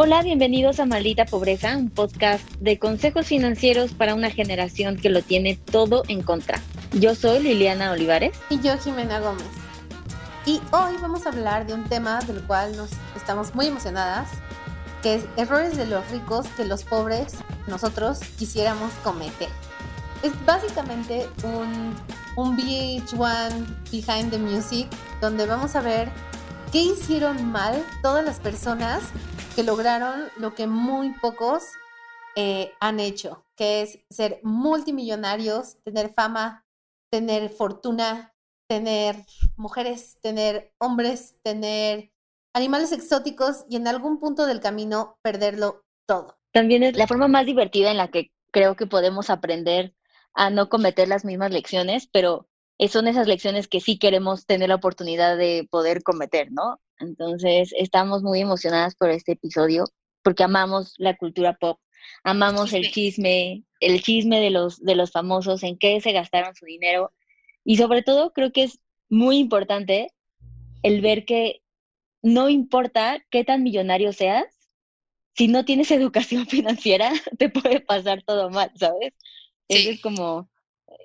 Hola, bienvenidos a Maldita Pobreza, un podcast de consejos financieros para una generación que lo tiene todo en contra. Yo soy Liliana Olivares. Y yo Jimena Gómez. Y hoy vamos a hablar de un tema del cual nos estamos muy emocionadas, que es errores de los ricos que los pobres, nosotros, quisiéramos cometer. Es básicamente un, un VH1 Behind the Music, donde vamos a ver qué hicieron mal todas las personas que lograron lo que muy pocos eh, han hecho, que es ser multimillonarios, tener fama, tener fortuna, tener mujeres, tener hombres, tener animales exóticos y en algún punto del camino perderlo todo. También es la forma más divertida en la que creo que podemos aprender a no cometer las mismas lecciones, pero son esas lecciones que sí queremos tener la oportunidad de poder cometer, ¿no? Entonces, estamos muy emocionadas por este episodio porque amamos la cultura pop, amamos el chisme, el chisme de los, de los famosos, en qué se gastaron su dinero y sobre todo creo que es muy importante el ver que no importa qué tan millonario seas, si no tienes educación financiera, te puede pasar todo mal, ¿sabes? Ese es como,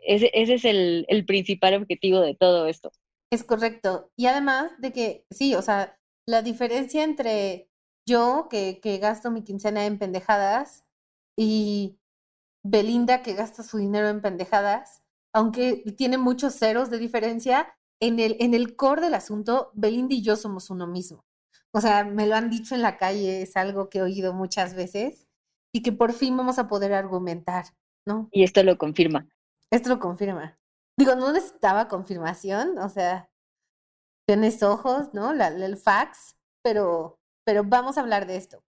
ese, ese es el, el principal objetivo de todo esto. Es correcto. Y además de que, sí, o sea, la diferencia entre yo, que, que gasto mi quincena en pendejadas, y Belinda, que gasta su dinero en pendejadas, aunque tiene muchos ceros de diferencia, en el, en el core del asunto, Belinda y yo somos uno mismo. O sea, me lo han dicho en la calle, es algo que he oído muchas veces y que por fin vamos a poder argumentar, ¿no? Y esto lo confirma. Esto lo confirma. Digo, no necesitaba confirmación, o sea, tienes ojos, ¿no? La, el fax, pero, pero vamos a hablar de esto.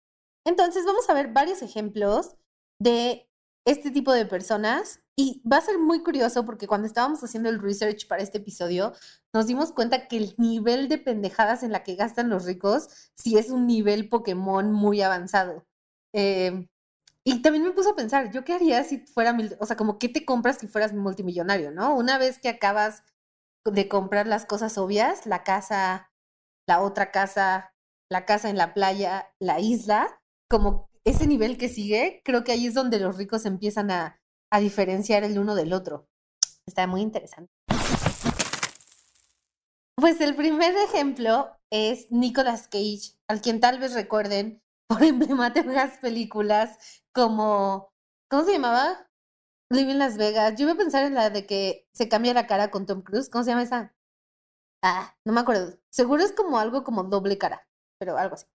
Entonces, vamos a ver varios ejemplos de este tipo de personas y va a ser muy curioso porque cuando estábamos haciendo el research para este episodio, nos dimos cuenta que el nivel de pendejadas en la que gastan los ricos sí es un nivel Pokémon muy avanzado. Eh, y también me puse a pensar, ¿yo qué haría si fuera, o sea, como qué te compras si fueras multimillonario, ¿no? Una vez que acabas de comprar las cosas obvias, la casa, la otra casa, la casa en la playa, la isla, como ese nivel que sigue, creo que ahí es donde los ricos empiezan a, a diferenciar el uno del otro. Está muy interesante. Pues el primer ejemplo es Nicolas Cage, al quien tal vez recuerden por emblemáticas películas como, ¿cómo se llamaba? Living Las Vegas. Yo iba a pensar en la de que se cambia la cara con Tom Cruise. ¿Cómo se llama esa? Ah, no me acuerdo. Seguro es como algo como doble cara, pero algo así.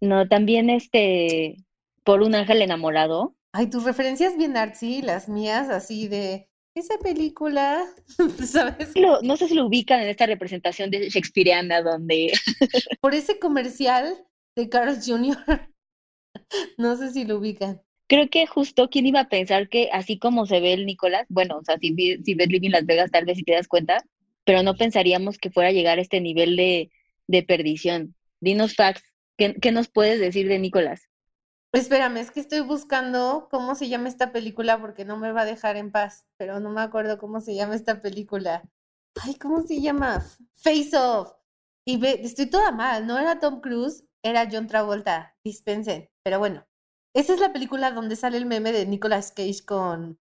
No, también este, por un ángel enamorado. Ay, tus referencias bien artsy, las mías así de esa película, ¿sabes? no sé si lo ubican en esta representación de Shakespeareana donde... por ese comercial de Carl Jr. no sé si lo ubican. Creo que justo, ¿quién iba a pensar que así como se ve el Nicolás, bueno, o sea, si, si ves Living Las Vegas tal vez si te das cuenta, pero no pensaríamos que fuera a llegar a este nivel de, de perdición. Dinos facts, ¿qué, ¿qué nos puedes decir de Nicolás? Espérame, es que estoy buscando cómo se llama esta película porque no me va a dejar en paz, pero no me acuerdo cómo se llama esta película. Ay, ¿cómo se llama? Face Off. Y ve, estoy toda mal, no era Tom Cruise, era John Travolta, dispensen. Pero bueno, esa es la película donde sale el meme de Nicolas Cage con,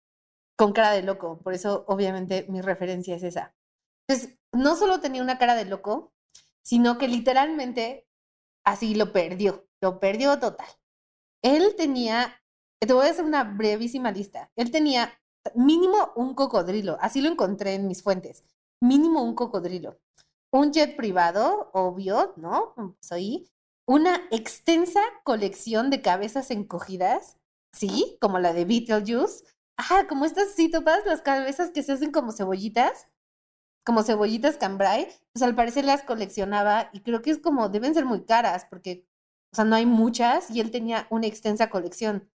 con cara de loco. Por eso, obviamente, mi referencia es esa. Entonces, no solo tenía una cara de loco, sino que literalmente así lo perdió. Lo perdió total. Él tenía, te voy a hacer una brevísima lista. Él tenía mínimo un cocodrilo, así lo encontré en mis fuentes. Mínimo un cocodrilo. Un jet privado, obvio, ¿no? Soy una extensa colección de cabezas encogidas, ¿sí? Como la de Beetlejuice. Ah, como estas, sí, topas las cabezas que se hacen como cebollitas, como cebollitas cambrai, pues al parecer las coleccionaba y creo que es como, deben ser muy caras porque, o sea, no hay muchas y él tenía una extensa colección.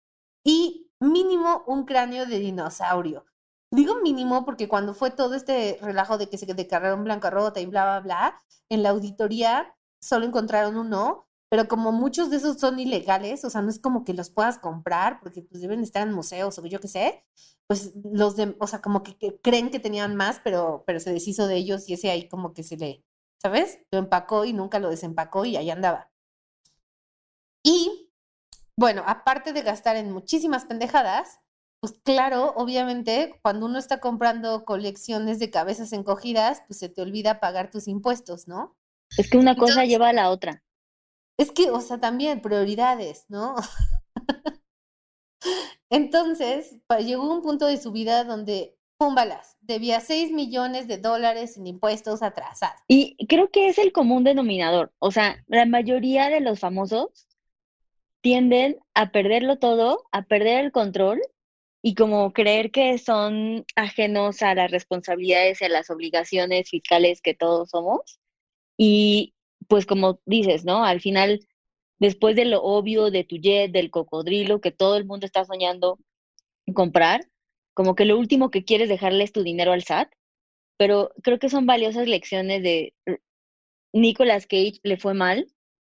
Y mínimo un cráneo de dinosaurio. Digo mínimo porque cuando fue todo este relajo de que se declararon rota y bla, bla, bla, en la auditoría solo encontraron uno pero como muchos de esos son ilegales, o sea, no es como que los puedas comprar porque pues deben estar en museos o yo qué sé, pues los de, o sea, como que, creen que tenían más, pero, pero se deshizo de ellos y ese ahí como que se le, ¿sabes? Lo empacó y nunca lo desempacó y ahí andaba. Y bueno, aparte de gastar en muchísimas pendejadas, pues claro, obviamente, cuando uno está comprando colecciones de cabezas encogidas, pues se te olvida pagar tus impuestos, ¿no? Es que una cosa lleva a la otra. Es que, o sea, también prioridades, ¿no? Entonces, llegó un punto de su vida donde, púmbalas, debía 6 millones de dólares en impuestos atrasados. Y creo que es el común denominador. O sea, la mayoría de los famosos tienden a perderlo todo, a perder el control y como creer que son ajenos a las responsabilidades y a las obligaciones fiscales que todos somos. Y pues como dices, ¿no? Al final, después de lo obvio de tu jet, del cocodrilo, que todo el mundo está soñando comprar, como que lo último que quieres dejarle es tu dinero al SAT, pero creo que son valiosas lecciones de Nicolas Cage le fue mal,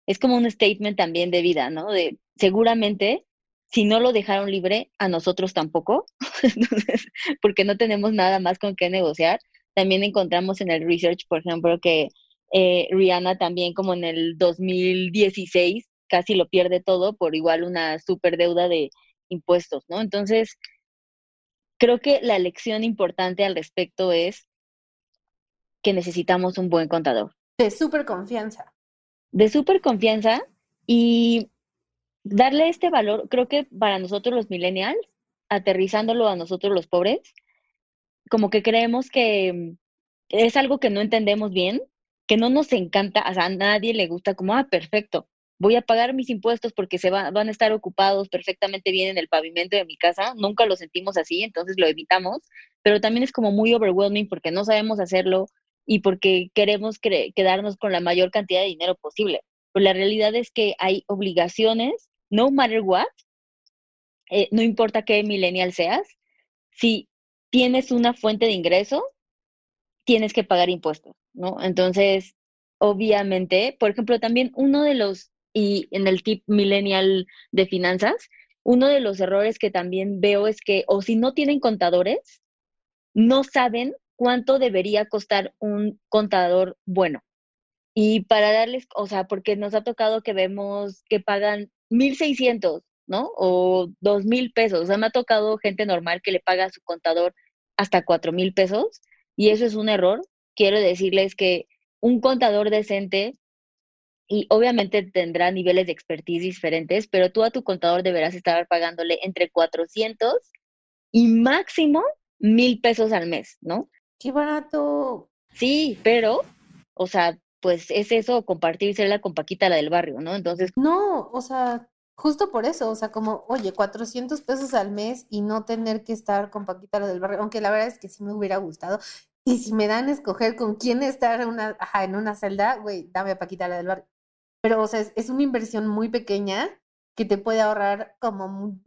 es como un statement también de vida, ¿no? De seguramente si no lo dejaron libre, a nosotros tampoco, porque no tenemos nada más con qué negociar. También encontramos en el research, por ejemplo, que eh, Rihanna también como en el 2016 casi lo pierde todo por igual una super deuda de impuestos, ¿no? Entonces, creo que la lección importante al respecto es que necesitamos un buen contador. De súper confianza. De súper confianza y darle este valor, creo que para nosotros los millennials, aterrizándolo a nosotros los pobres, como que creemos que es algo que no entendemos bien, que no nos encanta, o sea, a nadie le gusta como, ah, perfecto, voy a pagar mis impuestos porque se van a estar ocupados perfectamente bien en el pavimento de mi casa. Nunca lo sentimos así, entonces lo evitamos, pero también es como muy overwhelming porque no sabemos hacerlo y porque queremos quedarnos con la mayor cantidad de dinero posible. Pero la realidad es que hay obligaciones, no matter what, eh, no importa qué millennial seas, si tienes una fuente de ingreso, tienes que pagar impuestos, ¿no? Entonces, obviamente, por ejemplo, también uno de los, y en el tip millennial de finanzas, uno de los errores que también veo es que, o si no tienen contadores, no saben cuánto debería costar un contador bueno. Y para darles, o sea, porque nos ha tocado que vemos que pagan 1.600, ¿no? O 2.000 pesos. O sea, me ha tocado gente normal que le paga a su contador hasta 4.000 pesos y eso es un error. Quiero decirles que un contador decente, y obviamente tendrá niveles de expertise diferentes, pero tú a tu contador deberás estar pagándole entre 400 y máximo mil pesos al mes, ¿no? ¡Qué barato! Sí, pero, o sea, pues es eso, compartírsela con Paquita, la del barrio, ¿no? Entonces... No, o sea, justo por eso, o sea, como, oye, 400 pesos al mes y no tener que estar con Paquita, la del barrio, aunque la verdad es que sí me hubiera gustado. Y si me dan a escoger con quién estar en una, celda, güey, dame a Paquita del barrio. Pero, o sea, es, una inversión muy pequeña que te puede ahorrar como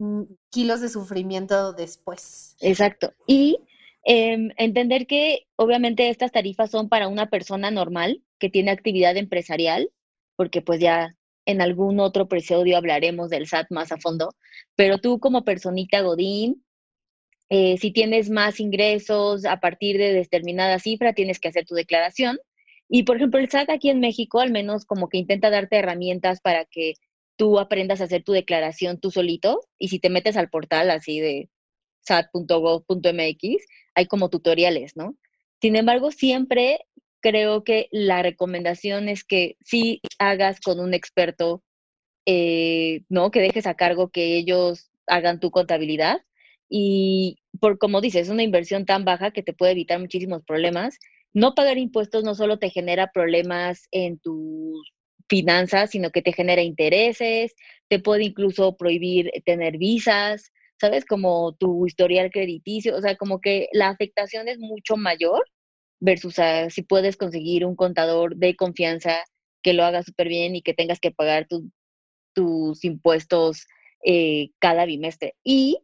kilos de sufrimiento después. Exacto. Y em, entender que obviamente estas tarifas son para una persona normal que tiene actividad empresarial, porque pues ya en algún otro episodio hablaremos del SAT más a fondo, pero tú como personita Godín, eh, si tienes más ingresos a partir de determinada cifra, tienes que hacer tu declaración. Y por ejemplo, el SAT aquí en México al menos como que intenta darte herramientas para que tú aprendas a hacer tu declaración tú solito. Y si te metes al portal así de sat.gov.mx, hay como tutoriales, ¿no? Sin embargo, siempre creo que la recomendación es que sí hagas con un experto, eh, ¿no? Que dejes a cargo que ellos hagan tu contabilidad y por como dices, es una inversión tan baja que te puede evitar muchísimos problemas. No pagar impuestos no solo te genera problemas en tus finanzas, sino que te genera intereses, te puede incluso prohibir tener visas, ¿sabes? Como tu historial crediticio, o sea, como que la afectación es mucho mayor versus si puedes conseguir un contador de confianza que lo haga súper bien y que tengas que pagar tus impuestos eh, cada bimestre. Y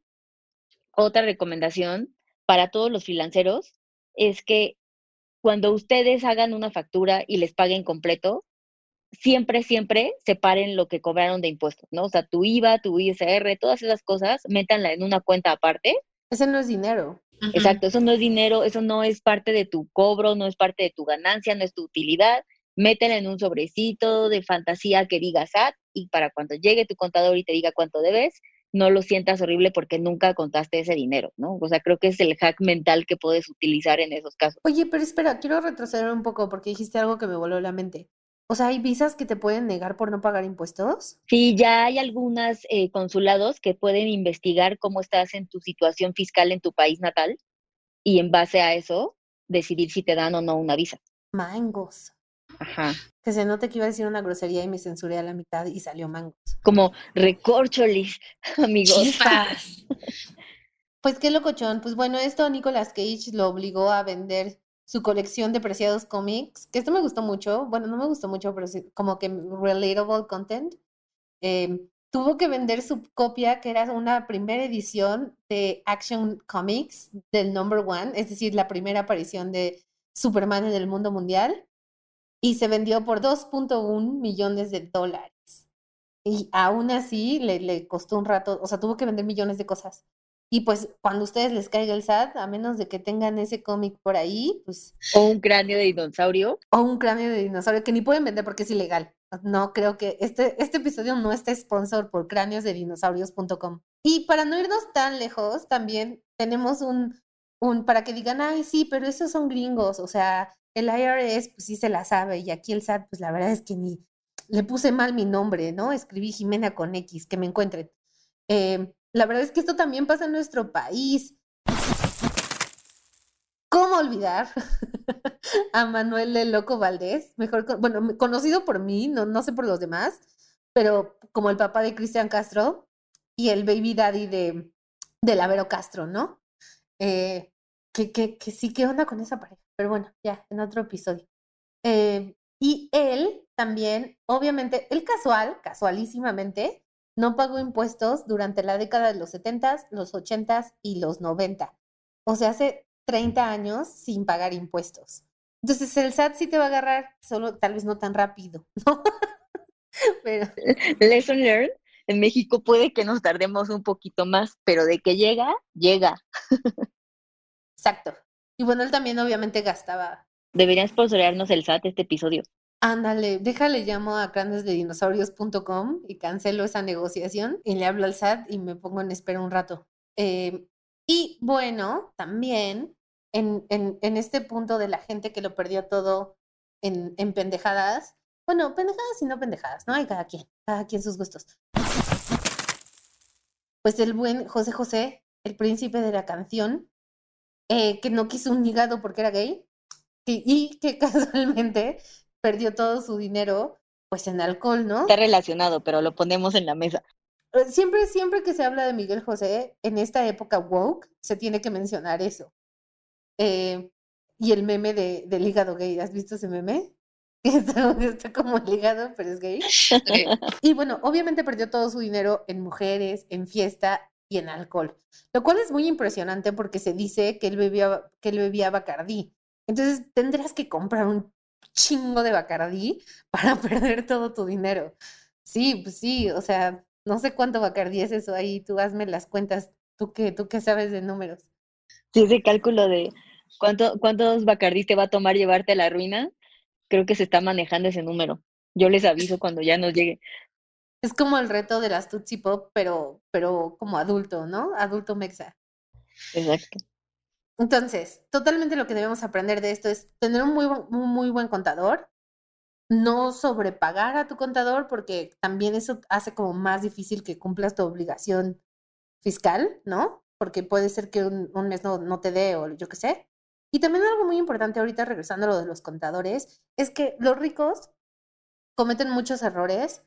otra recomendación para todos los freelanceros es que cuando ustedes hagan una factura y les paguen completo, siempre, siempre separen lo que cobraron de impuestos, ¿no? O sea, tu IVA, tu ISR, todas esas cosas, métanla en una cuenta aparte. Ese no es dinero. Exacto, eso no es dinero, eso no es parte de tu cobro, no es parte de tu ganancia, no es tu utilidad, métela en un sobrecito de fantasía que diga SAT y para cuando llegue tu contador y te diga cuánto debes, no lo sientas horrible porque nunca contaste ese dinero, ¿no? O sea, creo que es el hack mental que puedes utilizar en esos casos. Oye, pero espera, quiero retroceder un poco porque dijiste algo que me voló la mente. O sea, ¿hay visas que te pueden negar por no pagar impuestos? Sí, ya hay algunos eh, consulados que pueden investigar cómo estás en tu situación fiscal en tu país natal y en base a eso decidir si te dan o no una visa. Mangos. Ajá. Que se note que iba a decir una grosería y me censuré a la mitad y salió mangos. Como recorcholis, amigos. Chispas. Pues qué locochón. Pues bueno, esto Nicolas Cage lo obligó a vender su colección de preciados cómics, que esto me gustó mucho. Bueno, no me gustó mucho, pero sí, como que relatable content. Em, tuvo que vender su copia, que era una primera edición de Action Comics del Number One, es decir, la primera aparición de Superman en el mundo mundial, y se vendió por 2.1 millones de dólares. Y aún así le, le costó un rato, o sea, tuvo que vender millones de cosas. Y pues cuando a ustedes les caiga el SAT, a menos de que tengan ese cómic por ahí, pues... O un cráneo de dinosaurio. O un cráneo de dinosaurio que ni pueden vender porque es ilegal. No creo que este, este episodio no esté sponsor por cráneosdedinosaurios.com. Y para no irnos tan lejos, también tenemos un, para que digan, ay, sí, pero esos son gringos, o sea, el IRS pues sí se la sabe y aquí el SAT pues la verdad es que ni le puse mal mi nombre, ¿no? Escribí Jimena con X, que me encuentren. Eh, la verdad es que esto también pasa en nuestro país. ¿Cómo olvidar a Manuel el Loco Valdés? Mejor, bueno, conocido por mí, no, no sé por los demás, pero como el papá de Cristian Castro y el baby daddy de, de Lavero Castro, ¿no? Eh, que, que, que, sí, ¿qué onda con esa pareja? Pero bueno, ya, en otro episodio. Eh, y él también, obviamente, él casual, casualísimamente, no pagó impuestos durante la década de los 70, los 80 y los 90. O sea, hace 30 años sin pagar impuestos. Entonces el SAT sí te va a agarrar, solo tal vez no tan rápido, ¿no? pero... Lesson learned. En México puede que nos tardemos un poquito más, pero de que llega, llega. Exacto. Y bueno, él también obviamente gastaba. Deberían sponsorearnos el SAT este episodio. Ándale, déjale llamo a dinosaurios.com y cancelo esa negociación y le hablo al SAT y me pongo en espera un rato. Eh, y bueno, también en, en, en, este punto de la gente que lo perdió todo en, en pendejadas, bueno, pendejadas y no pendejadas, ¿no? Hay cada quien, cada quien sus gustos. Pues el buen José José, el príncipe de la canción, eh, que no quiso un hígado porque era gay, y que casualmente perdió todo su dinero pues en alcohol, ¿no? Está relacionado, pero lo ponemos en la mesa. Eh, siempre, siempre que se habla de Miguel José, en esta época woke, se tiene que mencionar eso. Eh, y el meme de, del hígado gay, ¿has visto ese meme? Está, está como ligado, pero es gay. y bueno, obviamente perdió todo su dinero en mujeres, en fiesta y en alcohol, lo cual es muy impresionante porque se dice que él bebía, que él bebía Bacardí. Entonces tendrás que comprar un chingo de Bacardí para perder todo tu dinero. Sí, pues sí, o sea, no sé cuánto Bacardí es eso ahí, tú hazme las cuentas, tú que, tú que sabes de números. Sí, ese cálculo de cuánto, cuántos Bacardí te va a tomar llevarte a la ruina, creo que se está manejando ese número. Yo les aviso cuando ya nos llegue. Es como el reto de las Tootsie Pop, pero, pero como adulto, ¿no? Adulto mexa. Exacto. Entonces, totalmente lo que debemos aprender de esto es tener un muy, muy buen contador, no sobrepagar a tu contador porque también eso hace como más difícil que cumplas tu obligación fiscal, ¿no? Porque puede ser que un, mes no, no, te dé o yo qué sé. Y también algo muy importante ahorita, regresando a lo de los contadores, es que los ricos cometen muchos errores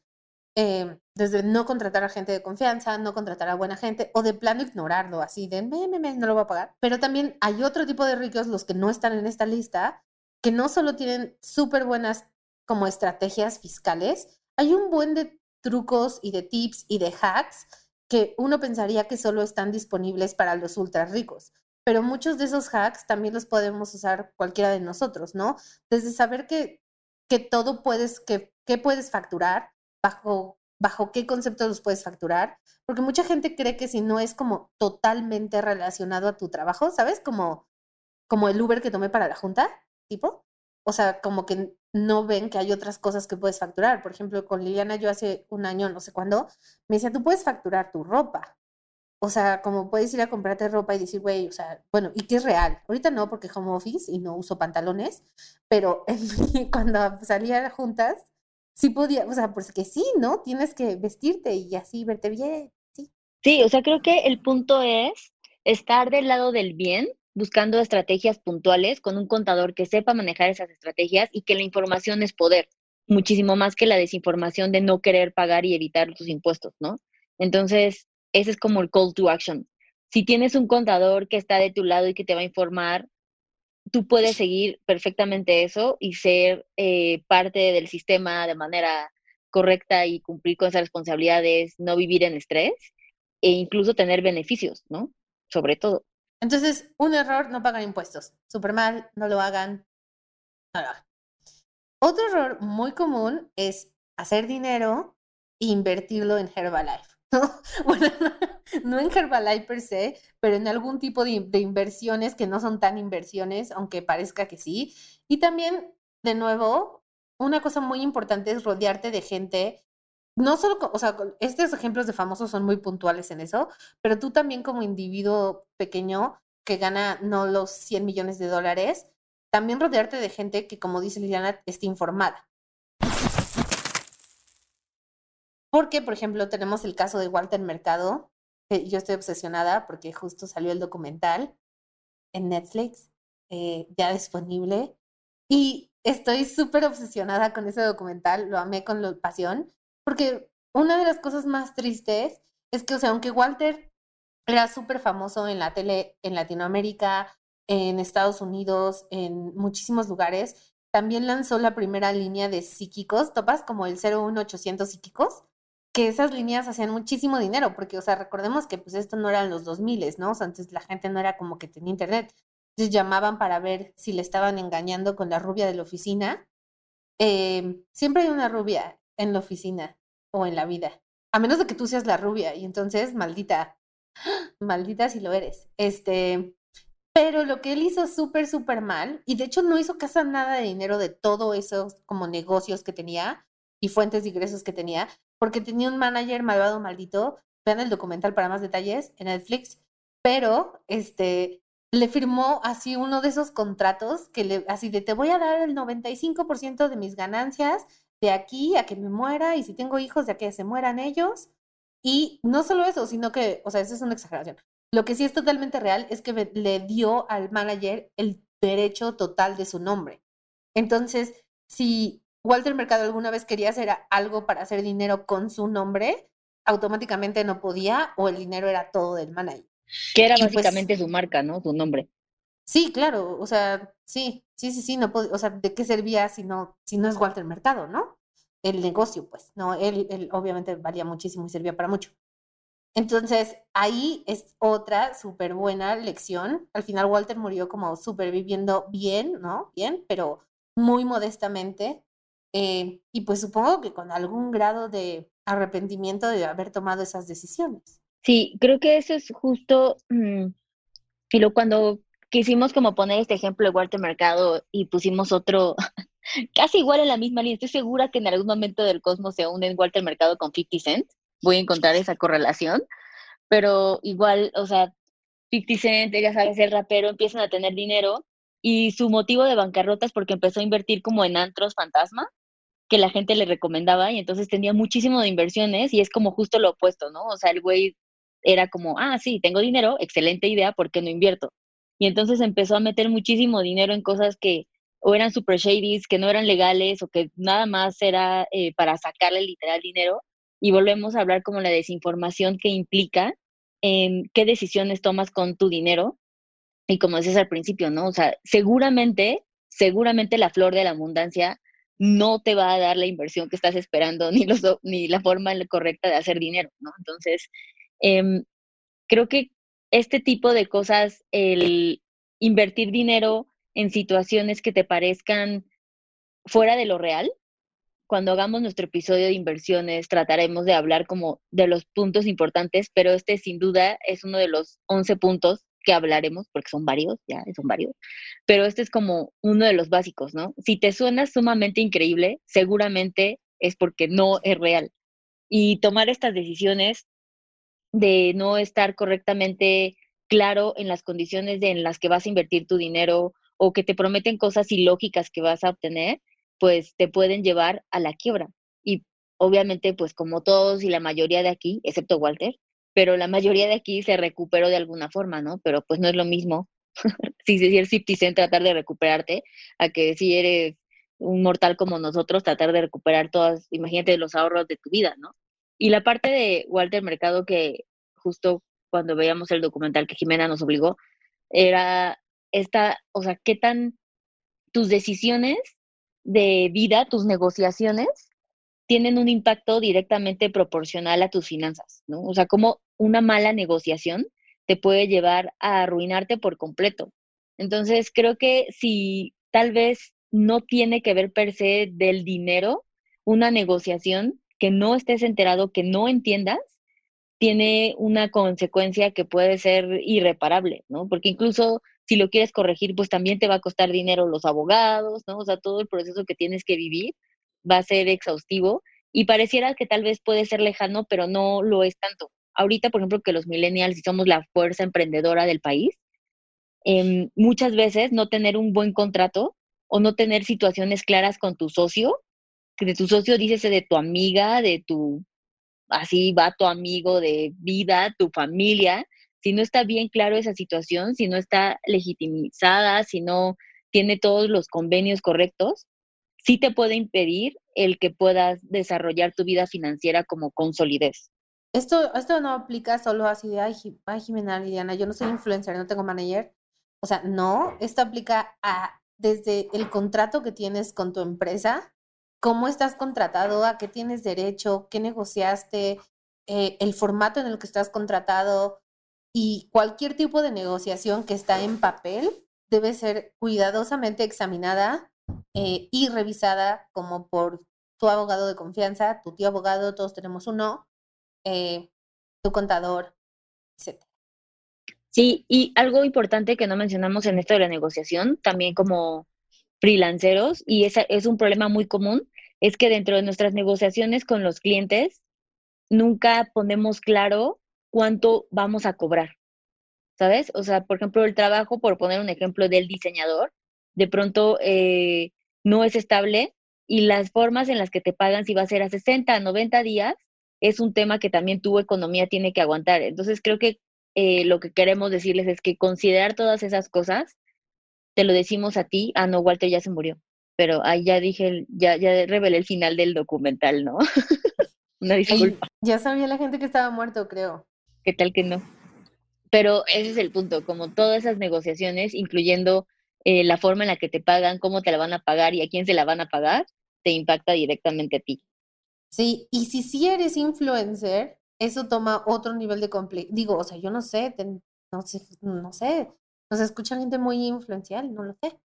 eh, desde no contratar a gente de confianza, no contratar a buena gente o de plano ignorarlo, así de, me, no lo voy a pagar. Pero también hay otro tipo de ricos, los que no están en esta lista, que no solo tienen súper buenas como estrategias fiscales, hay un buen de trucos y de tips y de hacks que uno pensaría que solo están disponibles para los ultra ricos. Pero muchos de esos hacks también los podemos usar cualquiera de nosotros, ¿no? Desde saber que, que todo puedes, que, que puedes facturar, bajo, bajo qué conceptos los puedes facturar, porque mucha gente cree que si no es como totalmente relacionado a tu trabajo, ¿sabes? Como, como el Uber que tomé para la junta, tipo. O sea, como que no ven que hay otras cosas que puedes facturar. Por ejemplo, con Liliana yo hace un año, no sé cuándo, me decía, tú puedes facturar tu ropa. O sea, como puedes ir a comprarte ropa y decir, güey, o sea, bueno, y que es real. Ahorita no, porque home office y no uso pantalones, pero cuando salía juntas, sí podía, o sea, pues que sí, ¿no? Tienes que vestirte y así verte bien, sí. Sí, o sea, creo que el punto es estar del lado del bien, buscando estrategias puntuales con un contador que sepa manejar esas estrategias y que la información es poder, muchísimo más que la desinformación de no querer pagar y evitar tus impuestos, ¿no? Entonces, ese es como el call to action. Si tienes un contador que está de tu lado y que te va a informar, tú puedes seguir perfectamente eso y ser eh, parte del sistema de manera correcta y cumplir con esas responsabilidades, no vivir en estrés e incluso tener beneficios, ¿no? Sobre todo. Entonces, un error, no pagan impuestos. Súper mal, no lo hagan. Otro error muy común es hacer dinero e invertirlo en Herbalife. Bueno, no en Herbalife per se, pero en algún tipo de, de, inversiones que no son tan inversiones, aunque parezca que sí. Y también, de nuevo, una cosa muy importante es rodearte de gente, no solo, o sea, estos ejemplos de famosos son muy puntuales en eso, pero tú también como individuo pequeño que gana no los 100 millones de dólares, también rodearte de gente que, como dice Liliana, esté informada. Porque, por ejemplo, tenemos el caso de Walter Mercado, que yo estoy obsesionada porque justo salió el documental en Netflix, eh, ya disponible. Y estoy súper obsesionada con ese documental, lo amé con pasión, porque una de las cosas más tristes es que, o sea, aunque Walter era súper famoso en la tele en Latinoamérica, en Estados Unidos, en muchísimos lugares, también lanzó la primera línea de psíquicos, topas como el 01800 psíquicos, que esas líneas hacían muchísimo dinero, porque, o sea, recordemos que pues esto no eran los 2000, ¿no? Antes la gente no era como que tenía internet. Entonces llamaban para ver si le estaban engañando con la rubia de la oficina. Eh, siempre hay una rubia en la oficina o en la vida, a menos de que tú seas la rubia, y entonces, maldita, maldita si lo eres. Este, pero lo que él hizo súper, súper mal, y de hecho no hizo casi nada de dinero de todo esos como negocios que tenía y fuentes de ingresos que tenía, porque tenía un manager malvado maldito. Vean el documental para más detalles en Netflix, pero este le firmó así uno de esos contratos que le así de te voy a dar el 95% de mis ganancias de aquí a que me muera y si tengo hijos de a que se mueran ellos. Y no solo eso, sino que, o sea, eso es una exageración. Lo que sí es totalmente real es que le dio al manager el derecho total de su nombre. Entonces, si Walter Mercado alguna vez quería hacer algo para hacer dinero con su nombre, automáticamente no podía o el dinero era todo del manager. Que era pues básicamente su marca, ¿no? Su nombre. Sí, claro, o sea, sí, sí, sí, sí, no o sea, ¿de qué servía si no, si no es Walter Mercado, no? El negocio, pues, no, él, él obviamente valía muchísimo y servía para mucho. Entonces, ahí es otra súper buena lección. Al final, Walter murió como superviviendo bien, ¿no? Bien, pero muy modestamente, eh, y pues supongo que con algún grado de arrepentimiento de haber tomado esas decisiones. Sí, creo que eso es justo, mm, y lo cuando quisimos como poner este ejemplo de Walter Mercado y pusimos otro casi igual en la misma línea, estoy segura que en algún momento del cosmos se unen Walter Mercado con 50 Cent, voy a encontrar esa correlación, pero igual, o sea, 50 Cent, ya sabes, el rapero, empiezan a tener dinero y su motivo de bancarrota es porque empezó a invertir como en antros fantasma que la gente le recomendaba y entonces tenía muchísimo de inversiones y es como justo lo opuesto, ¿no? O sea, el güey era como, ah, sí, tengo dinero, excelente idea, ¿por qué no invierto? Y entonces empezó a meter muchísimo dinero en cosas que o eran super shadies, que no eran legales o que nada más era eh, para sacarle literal dinero. Y volvemos a hablar como la desinformación que implica en qué decisiones tomas con tu dinero. Y como decías al principio, ¿no? O sea, seguramente, seguramente la flor de la abundancia no te va a dar la inversión que estás esperando ni, los, ni la forma correcta de hacer dinero, ¿no? Entonces, em, creo que este tipo de cosas, el invertir dinero en situaciones que te parezcan fuera de lo real, cuando hagamos nuestro episodio de inversiones trataremos de hablar como de los puntos importantes, pero este sin duda es uno de los 11 puntos que hablaremos, porque son varios, ya son varios, pero este es como uno de los básicos, ¿no? Si te suena sumamente increíble, seguramente es porque no es real. Y tomar estas decisiones de no estar correctamente claro en las condiciones en las que vas a invertir tu dinero o que te prometen cosas ilógicas que vas a obtener, pues te pueden llevar a la quiebra. Y obviamente, pues como todos y la mayoría de aquí, excepto Walter, pero la mayoría de aquí se recuperó de alguna forma, ¿no? Pero pues no es lo mismo si eres 50 tratar de recuperarte a que si eres un mortal como nosotros tratar de recuperar todas, imagínate los ahorros de tu vida, ¿no? Y la parte de Walter Mercado que justo cuando veíamos el documental que Jimena nos obligó, era esta, o sea, qué tan tus decisiones de vida, tus negociaciones, tienen un impacto directamente proporcional a tus finanzas, ¿no? O sea, como una mala negociación te puede llevar a arruinarte por completo. Entonces, creo que si tal vez no tiene que ver per se del dinero, una negociación que no estés enterado, que no entiendas, tiene una consecuencia que puede ser irreparable, ¿no? Porque incluso si lo quieres corregir, pues también te va a costar dinero los abogados, ¿no? O sea, todo el proceso que tienes que vivir va a ser exhaustivo y pareciera que tal vez puede ser lejano, pero no lo es tanto. Ahorita, por ejemplo, que los millennials somos la fuerza emprendedora del país, em, muchas veces no tener un buen contrato o no tener situaciones claras con tu socio, que de tu socio dícese de tu amiga, de tu, así va tu amigo de vida, tu familia, si no está bien claro esa situación, si no está legitimizada, si no tiene todos los convenios correctos, sí te puede impedir el que puedas desarrollar tu vida financiera como con solidez. Esto, esto no aplica solo así de, ay, Jimena, Liliana, yo no soy influencer, no tengo manager. O sea, no, esto aplica a desde el contrato que tienes con tu empresa, cómo estás contratado, a qué tienes derecho, qué negociaste, eh, el formato en el que estás contratado y cualquier tipo de negociación que está en papel debe ser cuidadosamente examinada eh, y revisada como por tu abogado de confianza, tu tío abogado, todos tenemos uno, eh, tu contador, etc. Sí, y algo importante que no mencionamos en esto de la negociación, también como freelanceros, y esa es un problema muy común, es que dentro de nuestras negociaciones con los clientes nunca ponemos claro cuánto vamos a cobrar, ¿sabes? O sea, por ejemplo, el trabajo, por poner un ejemplo del diseñador, de pronto eh, no es estable y las formas en las que te pagan, si va a ser a 60, 90 días, es un tema que también tu economía tiene que aguantar. Entonces, creo que eh, lo que queremos decirles es que considerar todas esas cosas, te lo decimos a ti, ah, no, Walter ya se murió, pero ahí ya dije, ya, ya revelé el final del documental, ¿no? Una disculpa. ya sabía la gente que estaba muerto, creo. ¿Qué tal que no? Pero ese es el punto, como todas esas negociaciones, incluyendo eh, la forma en la que te pagan, cómo te la van a pagar y a quién se la van a pagar, te impacta directamente a ti. Sí, y si sí eres influencer, eso toma otro nivel de complejidad. Digo, o sea, yo no sé, no sé, no sé, nos escucha gente muy influencial, no lo sé.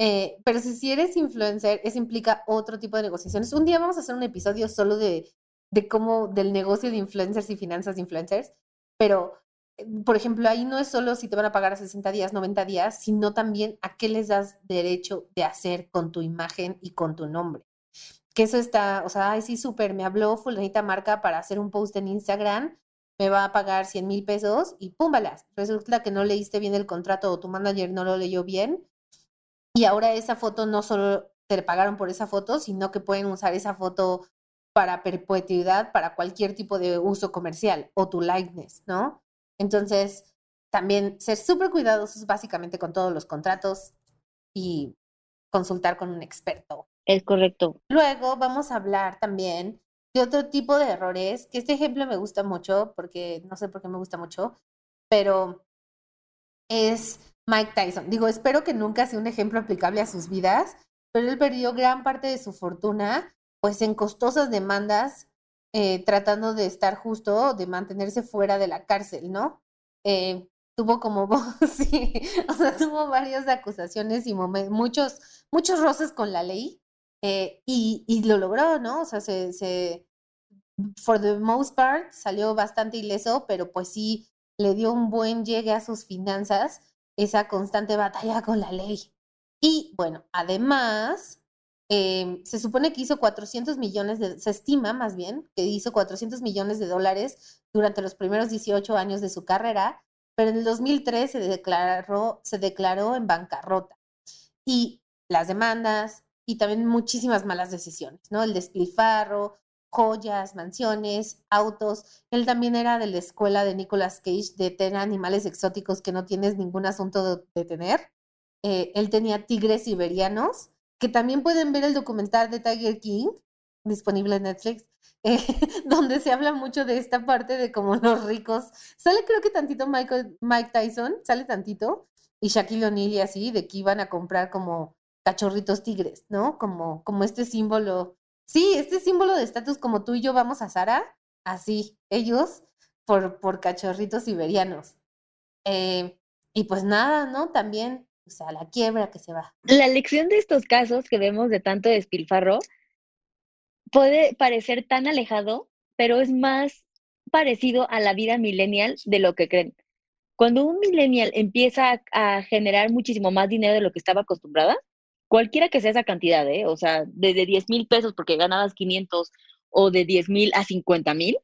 Eh, pero si, si eres influencer, eso implica otro tipo de negociaciones. Un día vamos a hacer un episodio solo de, de cómo, del negocio de influencers y finanzas de influencers, pero, eh, por ejemplo, ahí no es solo si te van a pagar a 60 días, 90 días, sino también a qué les das derecho de hacer con tu imagen y con tu nombre que eso está, o sea, ay, sí, súper, me habló fulanita marca para hacer un post en Instagram, me va a pagar 100 mil pesos y púmbalas. Resulta que no leíste bien el contrato o tu manager no lo leyó bien y ahora esa foto no solo te pagaron por esa foto, sino que pueden usar esa foto para perpetuidad, para cualquier tipo de uso comercial o tu likeness, ¿no? Entonces, también ser súper cuidadosos básicamente con todos los contratos y consultar con un experto es correcto. Luego vamos a hablar también de otro tipo de errores, que este ejemplo me gusta mucho, porque no sé por qué me gusta mucho, pero es Mike Tyson. Digo, espero que nunca sea un ejemplo aplicable a sus vidas, pero él perdió gran parte de su fortuna, pues en costosas demandas, eh, tratando de estar justo, de mantenerse fuera de la cárcel, ¿no? Eh, tuvo como, sí, o sea, tuvo varias acusaciones y muchos, muchos roces con la ley, eh, y, y, lo logró, ¿no? O sea, se, se, for the most part, salió bastante ileso, pero pues sí, le dio un buen llegue a sus finanzas esa constante batalla con la ley. Y bueno, además, em, se supone que hizo 400 millones de, se estima más bien, que hizo 400 millones de dólares durante los primeros 18 años de su carrera, pero en el 2003 se declaró, se declaró en bancarrota. Y las demandas y también muchísimas malas decisiones, ¿no? El despilfarro, joyas, mansiones, autos. Él también era de la escuela de Nicolas Cage de tener animales exóticos que no tienes ningún asunto de, tener. Eh, él tenía tigres siberianos, que también pueden ver el documental de Tiger King, disponible en Netflix, eh, donde se habla mucho de esta parte de cómo los ricos. Sale creo que tantito Mike Tyson, sale tantito, y Shaquille O'Neal y así, de que iban a comprar como cachorritos tigres, ¿no? Como, como este símbolo Sí, este símbolo de estatus como tú y yo vamos a Sara, así, ellos por, por cachorritos siberianos. Eh, y pues nada, ¿no? También, o sea, la quiebra que se va. La lección de estos casos que vemos de tanto despilfarro puede parecer tan alejado, pero es más parecido a la vida millennial de lo que creen. Cuando un millennial empieza a generar muchísimo más dinero de lo que estaba acostumbrada, cualquiera que sea esa cantidad, ¿eh? o sea, desde 10 mil pesos porque ganabas 500 o de 10 mil a 50 mil,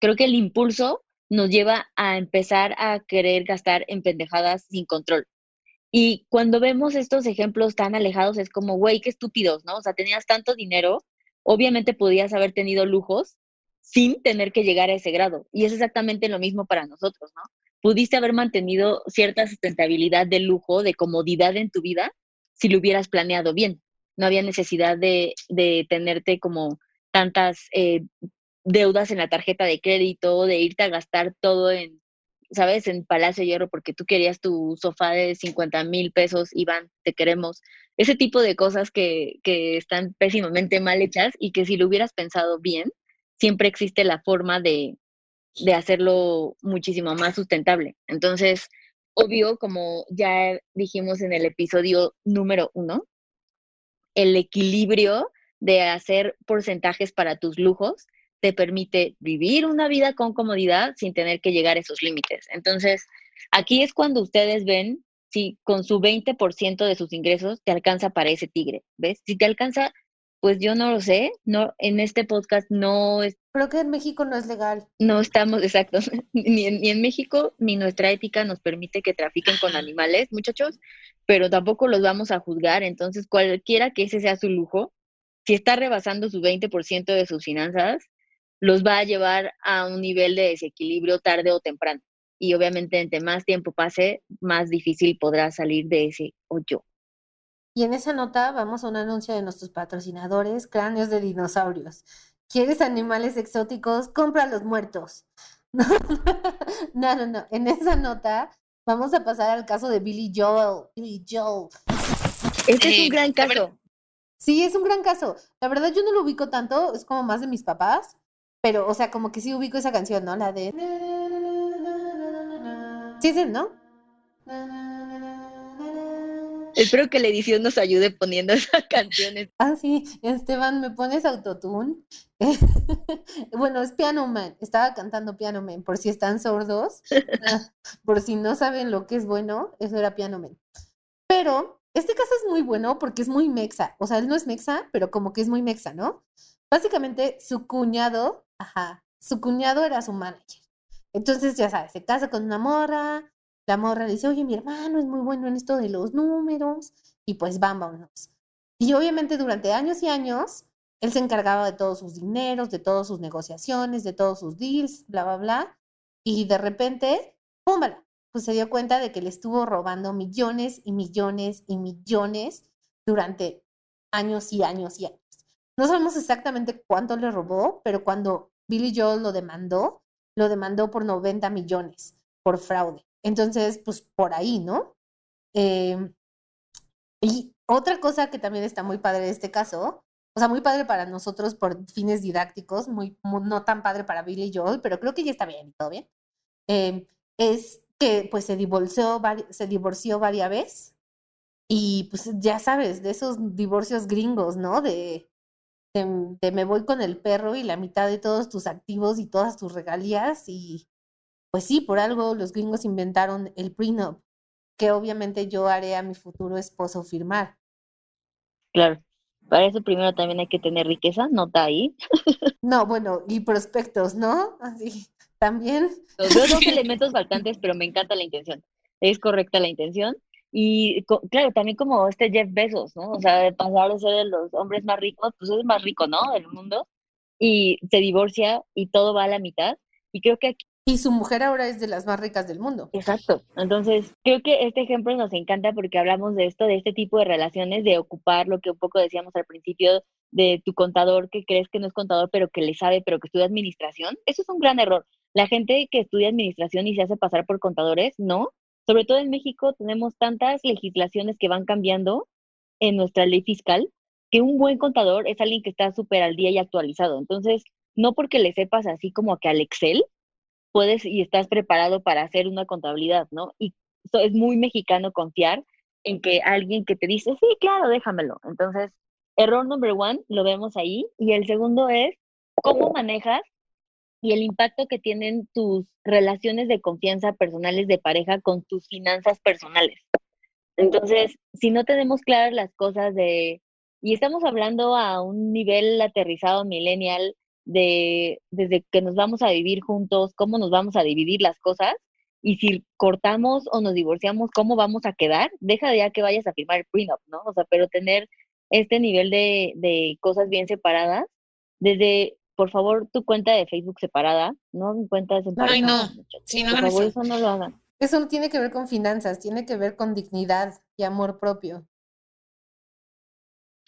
creo que el impulso nos lleva a empezar a querer gastar en pendejadas sin control. Y cuando vemos estos ejemplos tan alejados, es como, güey, qué estúpidos, ¿no? O sea, tenías tanto dinero, obviamente podías haber tenido lujos sin tener que llegar a ese grado. Y es exactamente lo mismo para nosotros, ¿no? Pudiste haber mantenido cierta sustentabilidad de lujo, de comodidad en tu vida, si lo hubieras planeado bien. No había necesidad de, de tenerte como tantas eh, deudas en la tarjeta de crédito, de irte a gastar todo en, ¿sabes? En Palacio Hierro porque tú querías tu sofá de 50 mil pesos, Iván, te queremos. Ese tipo de cosas que, que están pésimamente mal hechas y que si lo hubieras pensado bien, siempre existe la forma de, de hacerlo muchísimo más sustentable. Entonces, obvio, como ya dijimos en el episodio número uno, el equilibrio de hacer porcentajes para tus lujos te permite vivir una vida con comodidad sin tener que llegar a esos límites. Entonces, aquí es cuando ustedes ven si con su 20% de sus ingresos te alcanza para ese tigre, ¿ves? Si te alcanza pues yo no lo sé, no, en este podcast no es... Creo que en México no es legal. No estamos, exacto, ni en, ni en México ni nuestra ética nos permite que trafiquen con animales, muchachos, pero tampoco los vamos a juzgar, entonces cualquiera que ese sea su lujo, si está rebasando su 20% de sus finanzas, los va a llevar a un nivel de desequilibrio tarde o temprano. Y obviamente, entre más tiempo pase, más difícil podrá salir de ese hoyo. Y en esa nota vamos a un anuncio de nuestros patrocinadores, Cráneos de Dinosaurios. ¿Quieres animales exóticos? Compra los muertos. No, no, no, En esa nota vamos a pasar al caso de Billy Joel. Billy Joel. Este es un gran caso. Sí, es un gran caso. La verdad yo no lo ubico tanto, es como más de mis papás, pero, o sea, como que sí ubico esa canción, ¿no? La de... Sí, es él, ¿no? Espero que la edición nos ayude poniendo esas canciones. Ah, sí, Esteban, ¿me pones autotune? bueno, es Piano Man, estaba cantando Piano Man, por si están sordos, ah, por si no saben lo que es bueno, eso era Piano Man. Pero este caso es muy bueno porque es muy mexa, o sea, él no es mexa, pero como que es muy mexa, ¿no? Básicamente su cuñado, ajá, su cuñado era su manager. Entonces, ya sabes, se casa con una morra, la morra le dice, oye, mi hermano es muy bueno en esto de los números, y pues vámonos. Y obviamente durante años y años, él se encargaba de todos sus dineros, de todas sus negociaciones, de todos sus deals, bla, bla, bla. Y de repente, ¡púmbala! Pues se dio cuenta de que le estuvo robando millones y millones y millones durante años y años y años. No sabemos exactamente cuánto le robó, pero cuando Billy Joel lo demandó, lo demandó por 90 millones por fraude. Entonces, pues por ahí, ¿no? Em, y otra cosa que también está muy padre de este caso, o sea, muy padre para nosotros por fines didácticos, muy, no tan padre para Billy Joel, pero creo que ya está bien todo bien, em, es que pues se divorció, se divorció varias veces y pues ya sabes, de esos divorcios gringos, ¿no? De, de, me voy con el perro y la mitad de todos tus activos y todas tus regalías y pues sí, por algo los gringos inventaron el prenup, que obviamente yo haré a mi futuro esposo firmar. Claro. Para eso primero también hay que tener riqueza, nota ahí. No, bueno, y prospectos, ¿no? Así, también. Los dos elementos faltantes, pero me encanta la intención. Es correcta la intención. Y claro, también como este Jeff Bezos, ¿no? O sea, de pasar de ser de los hombres más ricos, pues es más rico, ¿no? Del mundo. Y se divorcia y todo va a la mitad. Y creo que aquí y su mujer ahora es de las más ricas del mundo. Exacto. Entonces, creo que este ejemplo nos encanta porque hablamos de esto, de este tipo de relaciones, de ocupar lo que un poco decíamos al principio de tu contador que crees que no es contador, pero que le sabe, pero que estudia administración. Eso es un gran error. La gente que estudia administración y se hace pasar por contadores, no. Sobre todo en México tenemos tantas legislaciones que van cambiando en nuestra ley fiscal que un buen contador es alguien que está súper al día y actualizado. Entonces, no porque le sepas así como que al Excel, puedes y estás preparado para hacer una contabilidad, ¿no? Y es muy mexicano confiar en que alguien que te dice, sí, claro, déjamelo. Entonces, error number one, lo vemos ahí. Y el segundo es cómo manejas y el impacto que tienen tus relaciones de confianza personales de pareja con tus finanzas personales. Entonces, si no tenemos claras las cosas de, y estamos hablando a un nivel aterrizado millennial, de desde que nos vamos a vivir juntos, cómo nos vamos a dividir las cosas y si cortamos o nos divorciamos, cómo vamos a quedar, deja ya que vayas a firmar el prenup, ¿no? O sea, pero tener este nivel de, de cosas bien separadas, desde, por favor, tu cuenta de Facebook separada, ¿no? Mi cuenta separada. Ay, no, sí, no por favor, eso no lo hagan. Eso no tiene que ver con finanzas, tiene que ver con dignidad y amor propio.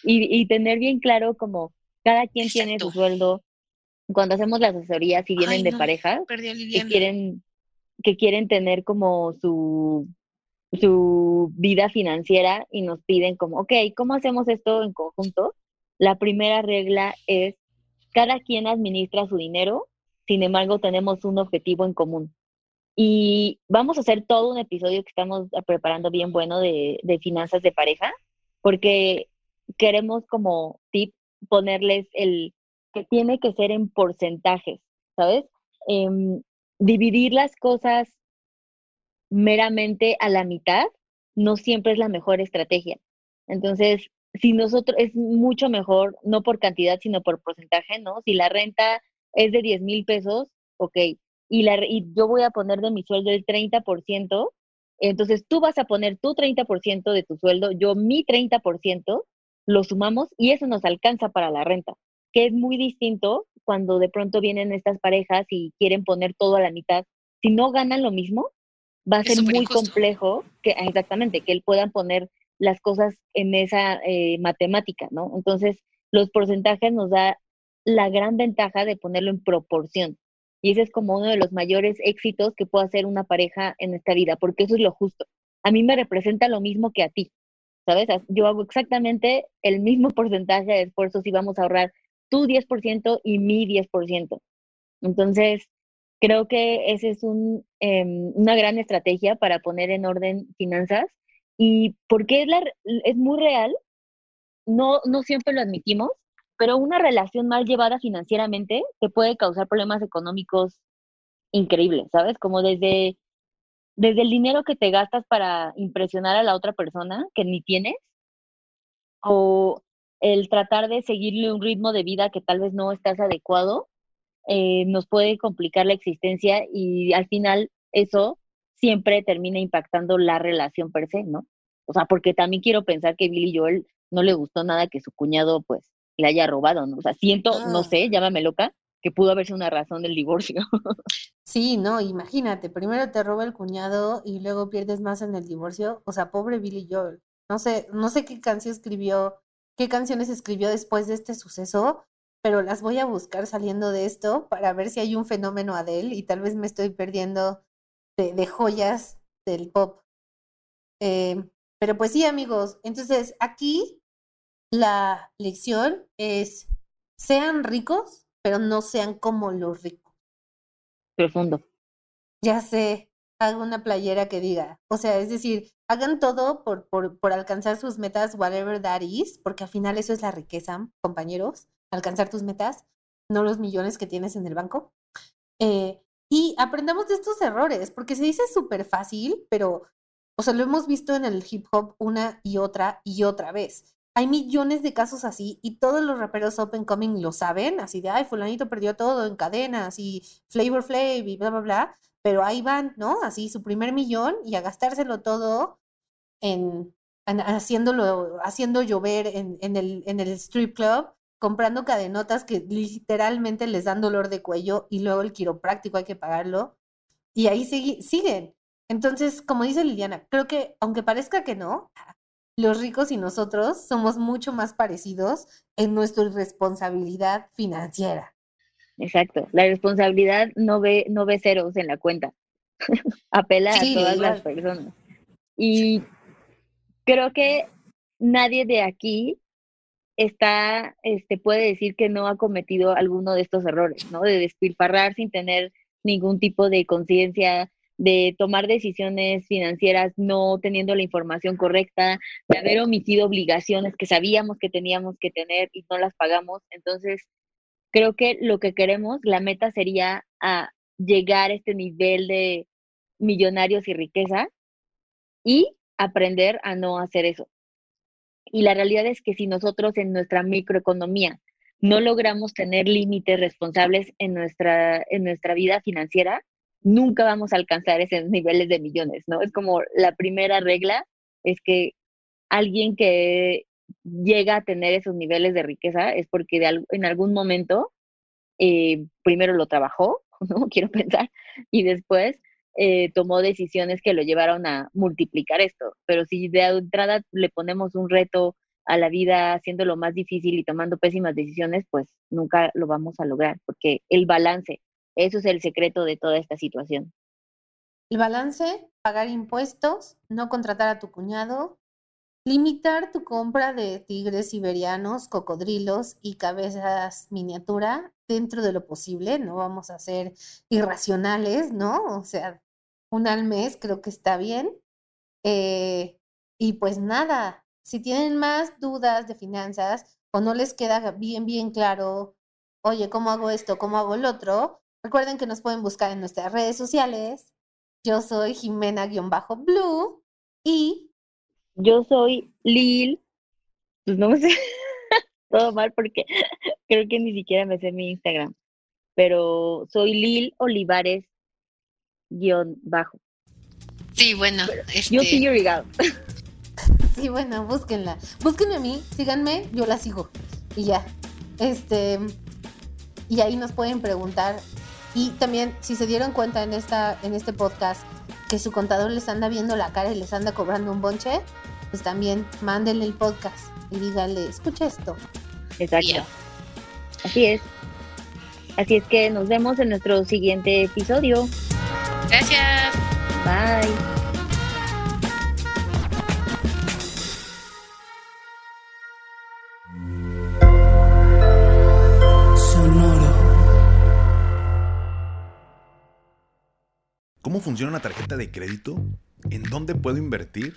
Y, y tener bien claro como cada quien tiene su sueldo, cuando hacemos las asesorías y vienen de parejas que quieren, que quieren tener como su, su vida financiera y nos piden como, ok, ¿cómo hacemos esto en conjunto? La primera regla es, cada quien administra su dinero, sin embargo tenemos un objetivo en común. Y vamos a hacer todo un episodio que estamos preparando bien bueno de, de finanzas de pareja, porque queremos como tip ponerles el tiene que ser en porcentajes, ¿sabes? Em, dividir las cosas meramente a la mitad no siempre es la mejor estrategia. Entonces, si nosotros, es mucho mejor, no por cantidad, sino por porcentaje, ¿no? Si la renta es de 10 mil pesos, ok, y, la, y yo voy a poner de mi sueldo el 30%, entonces tú vas a poner tu 30% de tu sueldo, yo mi 30%, lo sumamos y eso nos alcanza para la renta que es muy distinto cuando de pronto vienen estas parejas y quieren poner todo a la mitad. Si no ganan lo mismo, va a ser muy complejo que exactamente que él puedan poner las cosas en esa eh, matemática, ¿no? Entonces, los porcentajes nos da la gran ventaja de ponerlo en proporción. Y ese es como uno de los mayores éxitos que puede hacer una pareja en esta vida, porque eso es lo justo. A mí me representa lo mismo que a ti, ¿sabes? Yo hago exactamente el mismo porcentaje de esfuerzo si vamos a ahorrar tu 10% y mi 10%. Entonces, creo que esa es em, una gran estrategia para poner en orden finanzas y porque es, es muy real, no, no siempre lo admitimos, pero una relación mal llevada financieramente te puede causar problemas económicos increíbles, ¿sabes? Como desde, desde el dinero que te gastas para impresionar a la otra persona que ni tienes, o el tratar de seguirle un ritmo de vida que tal vez no estás adecuado, eh, nos puede complicar la existencia y al final eso siempre termina impactando la relación per se, ¿no? O sea, porque también quiero pensar que Billy Joel no le gustó nada que su cuñado pues le haya robado, ¿no? O sea, siento, no ah. sé, llámame loca, que pudo haberse una razón del divorcio. Sí, no, imagínate, primero te roba el cuñado y luego pierdes más en el divorcio. O sea, pobre Billy Joel. No sé, no sé qué canción escribió qué canciones escribió después de este suceso, pero las voy a buscar saliendo de esto para ver si hay un fenómeno Adele y tal vez me estoy perdiendo de, joyas del pop. Eh, pero pues sí, amigos, entonces aquí la lección es, sean ricos, pero no sean como los ricos. Profundo. Ya sé, hago una playera que diga, o sea, es decir, hagan todo por, por, por, alcanzar sus metas, whatever that is, porque al final eso es la riqueza, compañeros, alcanzar tus metas, no los millones que tienes en el banco. Eh, y aprendamos de estos errores, porque se dice súper fácil, pero, o sea, lo hemos visto en el hip hop una y otra y otra vez. Hay millones de casos así y todos los raperos open coming lo saben, así de, ay, fulanito perdió todo en cadenas y Flavor Flav y bla, bla, bla, pero ahí van, ¿no? Así su primer millón y a gastárselo todo en, haciéndolo, haciendo llover en, en, el, en el strip club comprando cadenotas que literalmente les dan dolor de cuello y luego el quiropráctico hay que pagarlo. Y ahí siguen. Entonces, como dice Liliana, creo que aunque parezca que no, los ricos y nosotros somos mucho más parecidos en nuestra responsabilidad financiera. Exacto. La responsabilidad no ve, no ve ceros en la cuenta. Apela a todas las personas. Y creo que nadie de aquí está, este, puede decir que no ha cometido alguno de estos errores, ¿no? De despilfarrar sin tener ningún tipo de conciencia, de tomar decisiones financieras no teniendo la información correcta, de haber omitido obligaciones que sabíamos que teníamos que tener y no las pagamos. Entonces, creo que lo que queremos, la meta sería a llegar a este nivel de millonarios y riqueza y aprender a no hacer eso. Y la realidad es que si nosotros en nuestra microeconomía no logramos tener límites responsables en nuestra, en nuestra vida financiera, nunca vamos a alcanzar esos niveles de millones, ¿no? Es como la primera regla, es que alguien que llega a tener esos niveles de riqueza es porque de, en algún momento eh, primero lo trabajó, ¿no? Quiero pensar, y después eh, tomó decisiones que lo llevaron a multiplicar esto. Pero si de entrada le ponemos un reto a la vida haciéndolo más difícil y tomando pésimas decisiones, pues nunca lo vamos a lograr, porque el balance, eso es el secreto de toda esta situación. El balance, pagar impuestos, no contratar a tu cuñado, limitar tu compra de tigres siberianos, cocodrilos y cabezas miniatura dentro de lo posible, no vamos a ser irracionales, ¿no? O sea, una al mes, creo que está bien. Eh, y pues nada, si tienen más dudas de finanzas o no les queda bien, bien claro, oye, ¿cómo hago esto? ¿Cómo hago el otro? Recuerden que nos pueden buscar en nuestras redes sociales. Yo soy Jimena-Blue y... Yo soy Lil. Pues no sé, todo mal porque creo que ni siquiera me sé mi Instagram. Pero soy Lil Olivares guion bajo. Sí, bueno. Este... Yo sí, Sí, bueno, búsquenla. Búsquenme a mí, síganme, yo la sigo. Y ya. Este. Y ahí nos pueden preguntar. Y también, si se dieron cuenta en, esta, en este podcast que su contador les anda viendo la cara y les anda cobrando un bonche, pues también mándenle el podcast y díganle, escucha esto. Exacto. Así es. Así es que nos vemos en nuestro siguiente episodio. Gracias. Bye. Sonoro. ¿Cómo funciona una tarjeta de crédito? ¿En dónde puedo invertir?